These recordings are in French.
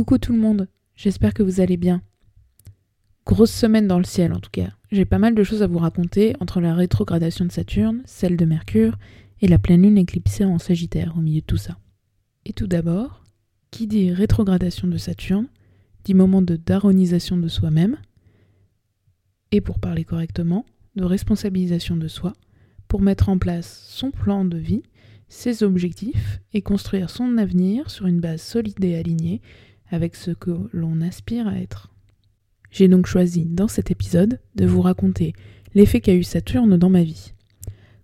Coucou tout le monde, j'espère que vous allez bien. Grosse semaine dans le ciel en tout cas. J'ai pas mal de choses à vous raconter entre la rétrogradation de Saturne, celle de Mercure et la pleine lune éclipsée en Sagittaire au milieu de tout ça. Et tout d'abord, qui dit rétrogradation de Saturne dit moment de daronisation de soi-même et pour parler correctement, de responsabilisation de soi pour mettre en place son plan de vie, ses objectifs et construire son avenir sur une base solide et alignée avec ce que l'on aspire à être. J'ai donc choisi dans cet épisode de vous raconter l'effet qu'a eu Saturne dans ma vie.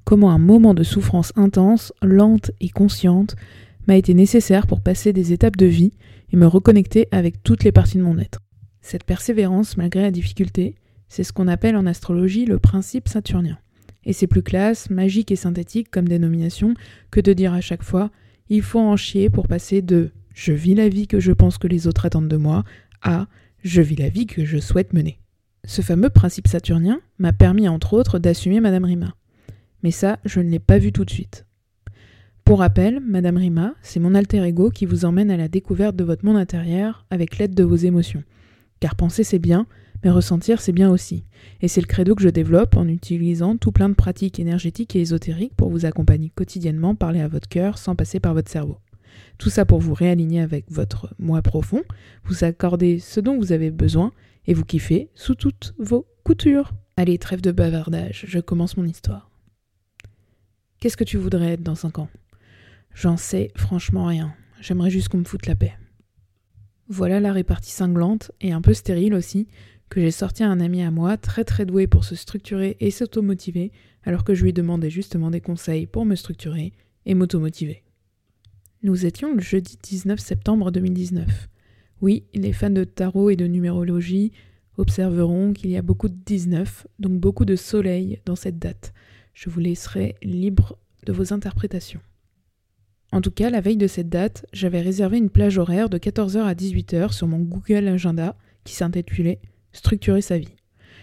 Comment un moment de souffrance intense, lente et consciente m'a été nécessaire pour passer des étapes de vie et me reconnecter avec toutes les parties de mon être. Cette persévérance, malgré la difficulté, c'est ce qu'on appelle en astrologie le principe saturnien. Et c'est plus classe, magique et synthétique comme dénomination que de dire à chaque fois il faut en chier pour passer de je vis la vie que je pense que les autres attendent de moi à je vis la vie que je souhaite mener. Ce fameux principe saturnien m'a permis entre autres d'assumer Madame Rima. Mais ça, je ne l'ai pas vu tout de suite. Pour rappel, Madame Rima, c'est mon alter ego qui vous emmène à la découverte de votre monde intérieur avec l'aide de vos émotions. Car penser c'est bien, mais ressentir c'est bien aussi. Et c'est le credo que je développe en utilisant tout plein de pratiques énergétiques et ésotériques pour vous accompagner quotidiennement, parler à votre cœur sans passer par votre cerveau. Tout ça pour vous réaligner avec votre moi profond, vous accorder ce dont vous avez besoin et vous kiffer sous toutes vos coutures. Allez, trêve de bavardage, je commence mon histoire. Qu'est-ce que tu voudrais être dans 5 ans? J'en sais franchement rien. J'aimerais juste qu'on me foute la paix. Voilà la répartie cinglante et un peu stérile aussi que j'ai sorti à un ami à moi très très doué pour se structurer et s'automotiver alors que je lui demandais justement des conseils pour me structurer et m'automotiver. Nous étions le jeudi 19 septembre 2019. Oui, les fans de tarot et de numérologie observeront qu'il y a beaucoup de 19, donc beaucoup de soleil dans cette date. Je vous laisserai libre de vos interprétations. En tout cas, la veille de cette date, j'avais réservé une plage horaire de 14h à 18h sur mon Google Agenda qui s'intitulait Structurer sa vie.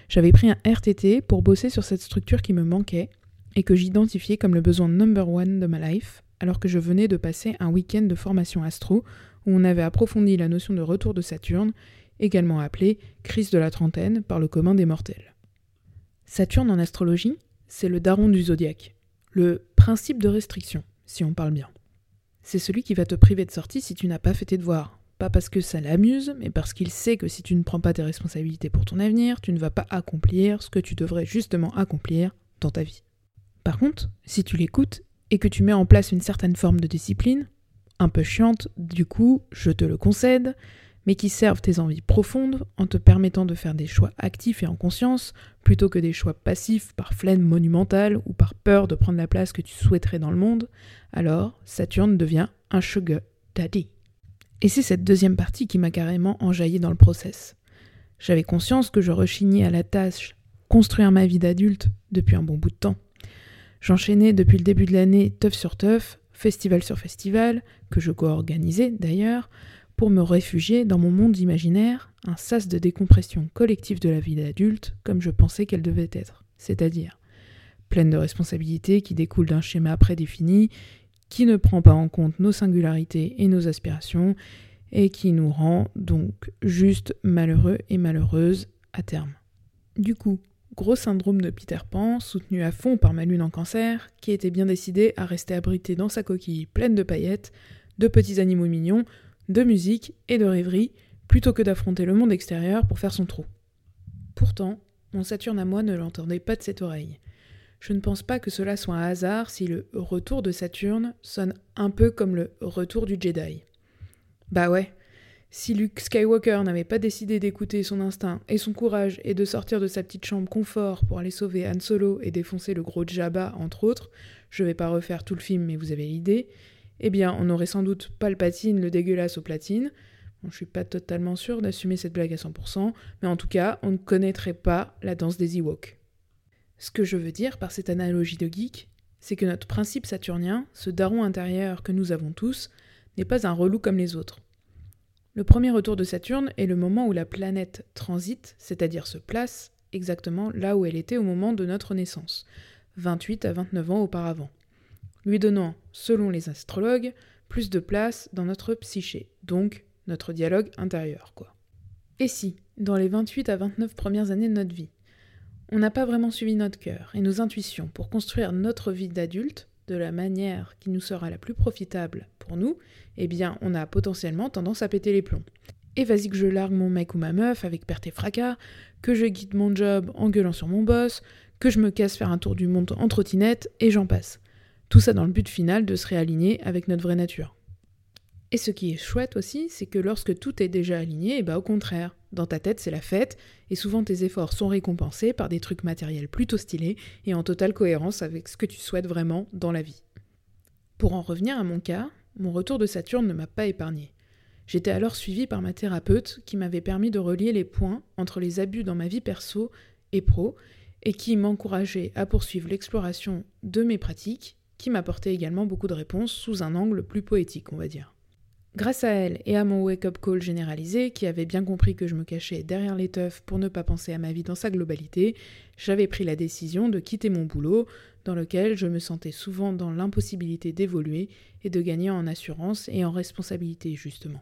J'avais pris un RTT pour bosser sur cette structure qui me manquait et que j'identifiais comme le besoin number one de ma life, alors que je venais de passer un week-end de formation astro où on avait approfondi la notion de retour de Saturne, également appelée crise de la trentaine par le commun des mortels. Saturne en astrologie, c'est le daron du zodiaque, le principe de restriction, si on parle bien. C'est celui qui va te priver de sortie si tu n'as pas fait tes devoirs. Pas parce que ça l'amuse, mais parce qu'il sait que si tu ne prends pas tes responsabilités pour ton avenir, tu ne vas pas accomplir ce que tu devrais justement accomplir dans ta vie. Par contre, si tu l'écoutes et que tu mets en place une certaine forme de discipline, un peu chiante, du coup, je te le concède, mais qui servent tes envies profondes en te permettant de faire des choix actifs et en conscience, plutôt que des choix passifs par flemme monumentale ou par peur de prendre la place que tu souhaiterais dans le monde, alors Saturne devient un sugar daddy. Et c'est cette deuxième partie qui m'a carrément enjaillé dans le process. J'avais conscience que je rechignais à la tâche construire ma vie d'adulte depuis un bon bout de temps. J'enchaînais depuis le début de l'année teuf sur teuf, festival sur festival, que je co-organisais d'ailleurs, pour me réfugier dans mon monde imaginaire, un sas de décompression collective de la vie d'adulte comme je pensais qu'elle devait être, c'est-à-dire pleine de responsabilités qui découlent d'un schéma prédéfini, qui ne prend pas en compte nos singularités et nos aspirations, et qui nous rend donc juste malheureux et malheureuses à terme. Du coup, Gros syndrome de Peter Pan, soutenu à fond par ma lune en cancer, qui était bien décidé à rester abrité dans sa coquille pleine de paillettes, de petits animaux mignons, de musique et de rêverie, plutôt que d'affronter le monde extérieur pour faire son trou. Pourtant, mon Saturne à moi ne l'entendait pas de cette oreille. Je ne pense pas que cela soit un hasard si le retour de Saturne sonne un peu comme le retour du Jedi. Bah ouais, si Luke Skywalker n'avait pas décidé d'écouter son instinct et son courage et de sortir de sa petite chambre confort pour aller sauver Han Solo et défoncer le gros Jabba, entre autres, je vais pas refaire tout le film, mais vous avez l'idée, eh bien, on aurait sans doute pas le patine, le dégueulasse au platine. Bon, je suis pas totalement sûr d'assumer cette blague à 100%, mais en tout cas, on ne connaîtrait pas la danse des Ewoks. Ce que je veux dire par cette analogie de geek, c'est que notre principe saturnien, ce daron intérieur que nous avons tous, n'est pas un relou comme les autres. Le premier retour de Saturne est le moment où la planète transite, c'est-à-dire se place, exactement là où elle était au moment de notre naissance, 28 à 29 ans auparavant, lui donnant, selon les astrologues, plus de place dans notre psyché, donc notre dialogue intérieur, quoi. Et si, dans les 28 à 29 premières années de notre vie, on n'a pas vraiment suivi notre cœur et nos intuitions pour construire notre vie d'adulte de la manière qui nous sera la plus profitable pour nous, eh bien, on a potentiellement tendance à péter les plombs. Et vas-y que je largue mon mec ou ma meuf avec perte et fracas, que je quitte mon job en gueulant sur mon boss, que je me casse faire un tour du monde en trottinette, et j'en passe. Tout ça dans le but final de se réaligner avec notre vraie nature. Et ce qui est chouette aussi, c'est que lorsque tout est déjà aligné, bah au contraire, dans ta tête c'est la fête, et souvent tes efforts sont récompensés par des trucs matériels plutôt stylés et en totale cohérence avec ce que tu souhaites vraiment dans la vie. Pour en revenir à mon cas, mon retour de Saturne ne m'a pas épargné. J'étais alors suivie par ma thérapeute qui m'avait permis de relier les points entre les abus dans ma vie perso et pro, et qui m'encourageait à poursuivre l'exploration de mes pratiques, qui m'apportait également beaucoup de réponses sous un angle plus poétique, on va dire. Grâce à elle et à mon wake-up call généralisé, qui avait bien compris que je me cachais derrière les teufs pour ne pas penser à ma vie dans sa globalité, j'avais pris la décision de quitter mon boulot, dans lequel je me sentais souvent dans l'impossibilité d'évoluer et de gagner en assurance et en responsabilité, justement.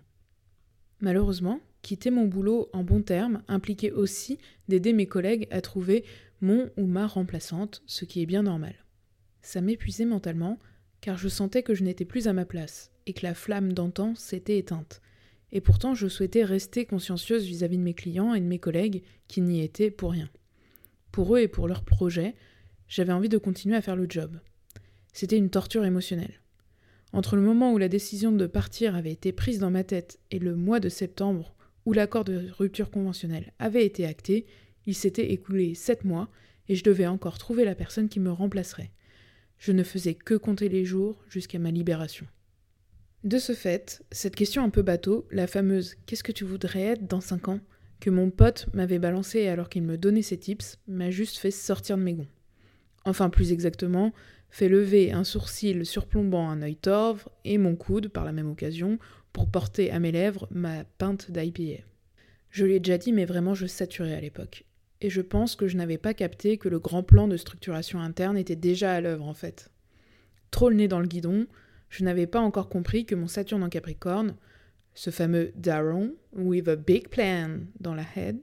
Malheureusement, quitter mon boulot en bon terme impliquait aussi d'aider mes collègues à trouver mon ou ma remplaçante, ce qui est bien normal. Ça m'épuisait mentalement, car je sentais que je n'étais plus à ma place, et que la flamme d'antan s'était éteinte. Et pourtant, je souhaitais rester consciencieuse vis-à-vis de mes clients et de mes collègues qui n'y étaient pour rien. Pour eux et pour leurs projets, j'avais envie de continuer à faire le job. C'était une torture émotionnelle. Entre le moment où la décision de partir avait été prise dans ma tête et le mois de septembre où l'accord de rupture conventionnelle avait été acté, il s'était écoulé sept mois et je devais encore trouver la personne qui me remplacerait. Je ne faisais que compter les jours jusqu'à ma libération. De ce fait, cette question un peu bateau, la fameuse Qu'est-ce que tu voudrais être dans 5 ans? que mon pote m'avait balancé alors qu'il me donnait ses tips, m'a juste fait sortir de mes gonds. Enfin, plus exactement, fait lever un sourcil surplombant un œil torve et mon coude, par la même occasion, pour porter à mes lèvres ma pinte d'IPA. Je l'ai déjà dit, mais vraiment je saturais à l'époque. Et je pense que je n'avais pas capté que le grand plan de structuration interne était déjà à l'œuvre en fait. Trop le nez dans le guidon, je n'avais pas encore compris que mon Saturne en Capricorne, ce fameux Daron, with a big plan dans la head,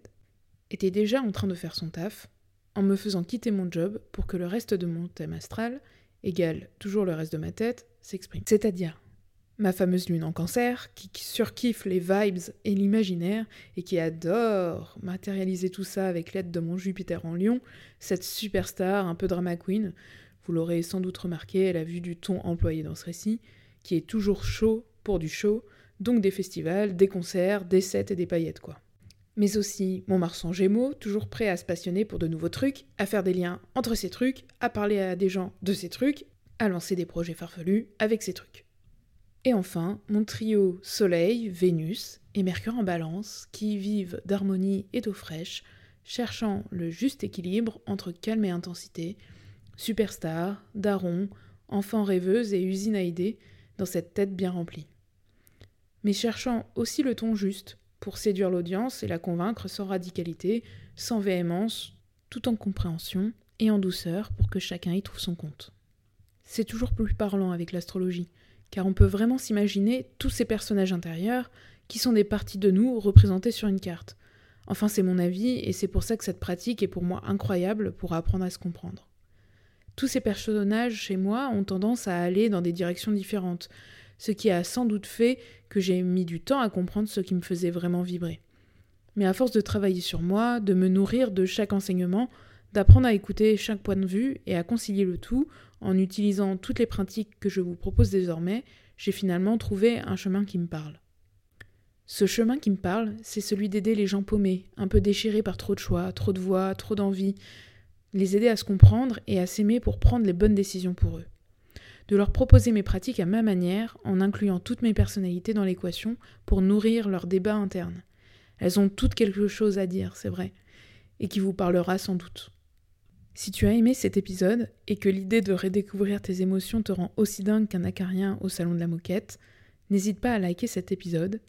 était déjà en train de faire son taf, en me faisant quitter mon job pour que le reste de mon thème astral, égal toujours le reste de ma tête, s'exprime. C'est-à-dire ma fameuse lune en cancer, qui surkiffe les vibes et l'imaginaire, et qui adore matérialiser tout ça avec l'aide de mon Jupiter en lion, cette superstar un peu drama queen, vous l'aurez sans doute remarqué à la vue du ton employé dans ce récit, qui est toujours chaud pour du show, donc des festivals, des concerts, des sets et des paillettes quoi. Mais aussi mon Mars en Gémeaux, toujours prêt à se passionner pour de nouveaux trucs, à faire des liens entre ces trucs, à parler à des gens de ces trucs, à lancer des projets farfelus avec ces trucs. Et enfin, mon trio Soleil, Vénus et Mercure en balance, qui vivent d'harmonie et d'eau fraîche, cherchant le juste équilibre entre calme et intensité, superstar, daron, enfant rêveuse et usine à idées dans cette tête bien remplie. Mais cherchant aussi le ton juste pour séduire l'audience et la convaincre sans radicalité, sans véhémence, tout en compréhension et en douceur pour que chacun y trouve son compte. C'est toujours plus parlant avec l'astrologie, car on peut vraiment s'imaginer tous ces personnages intérieurs qui sont des parties de nous représentées sur une carte. Enfin, c'est mon avis, et c'est pour ça que cette pratique est pour moi incroyable pour apprendre à se comprendre tous ces personnages chez moi ont tendance à aller dans des directions différentes, ce qui a sans doute fait que j'ai mis du temps à comprendre ce qui me faisait vraiment vibrer. Mais à force de travailler sur moi, de me nourrir de chaque enseignement, d'apprendre à écouter chaque point de vue et à concilier le tout en utilisant toutes les pratiques que je vous propose désormais, j'ai finalement trouvé un chemin qui me parle. Ce chemin qui me parle, c'est celui d'aider les gens paumés, un peu déchirés par trop de choix, trop de voix, trop d'envie, les aider à se comprendre et à s'aimer pour prendre les bonnes décisions pour eux. De leur proposer mes pratiques à ma manière, en incluant toutes mes personnalités dans l'équation pour nourrir leur débat interne. Elles ont toutes quelque chose à dire, c'est vrai, et qui vous parlera sans doute. Si tu as aimé cet épisode et que l'idée de redécouvrir tes émotions te rend aussi dingue qu'un acarien au salon de la moquette, n'hésite pas à liker cet épisode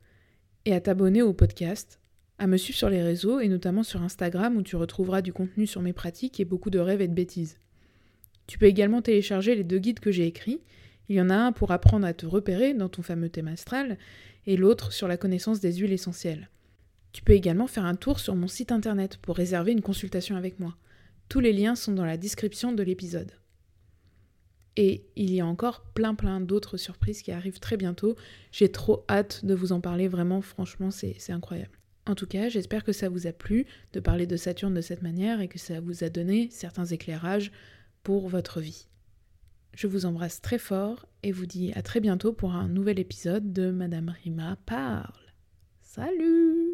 et à t'abonner au podcast à me suivre sur les réseaux et notamment sur Instagram où tu retrouveras du contenu sur mes pratiques et beaucoup de rêves et de bêtises. Tu peux également télécharger les deux guides que j'ai écrits. Il y en a un pour apprendre à te repérer dans ton fameux thème astral, et l'autre sur la connaissance des huiles essentielles. Tu peux également faire un tour sur mon site internet pour réserver une consultation avec moi. Tous les liens sont dans la description de l'épisode. Et il y a encore plein plein d'autres surprises qui arrivent très bientôt. J'ai trop hâte de vous en parler, vraiment, franchement, c'est incroyable. En tout cas, j'espère que ça vous a plu de parler de Saturne de cette manière et que ça vous a donné certains éclairages pour votre vie. Je vous embrasse très fort et vous dis à très bientôt pour un nouvel épisode de Madame Rima parle. Salut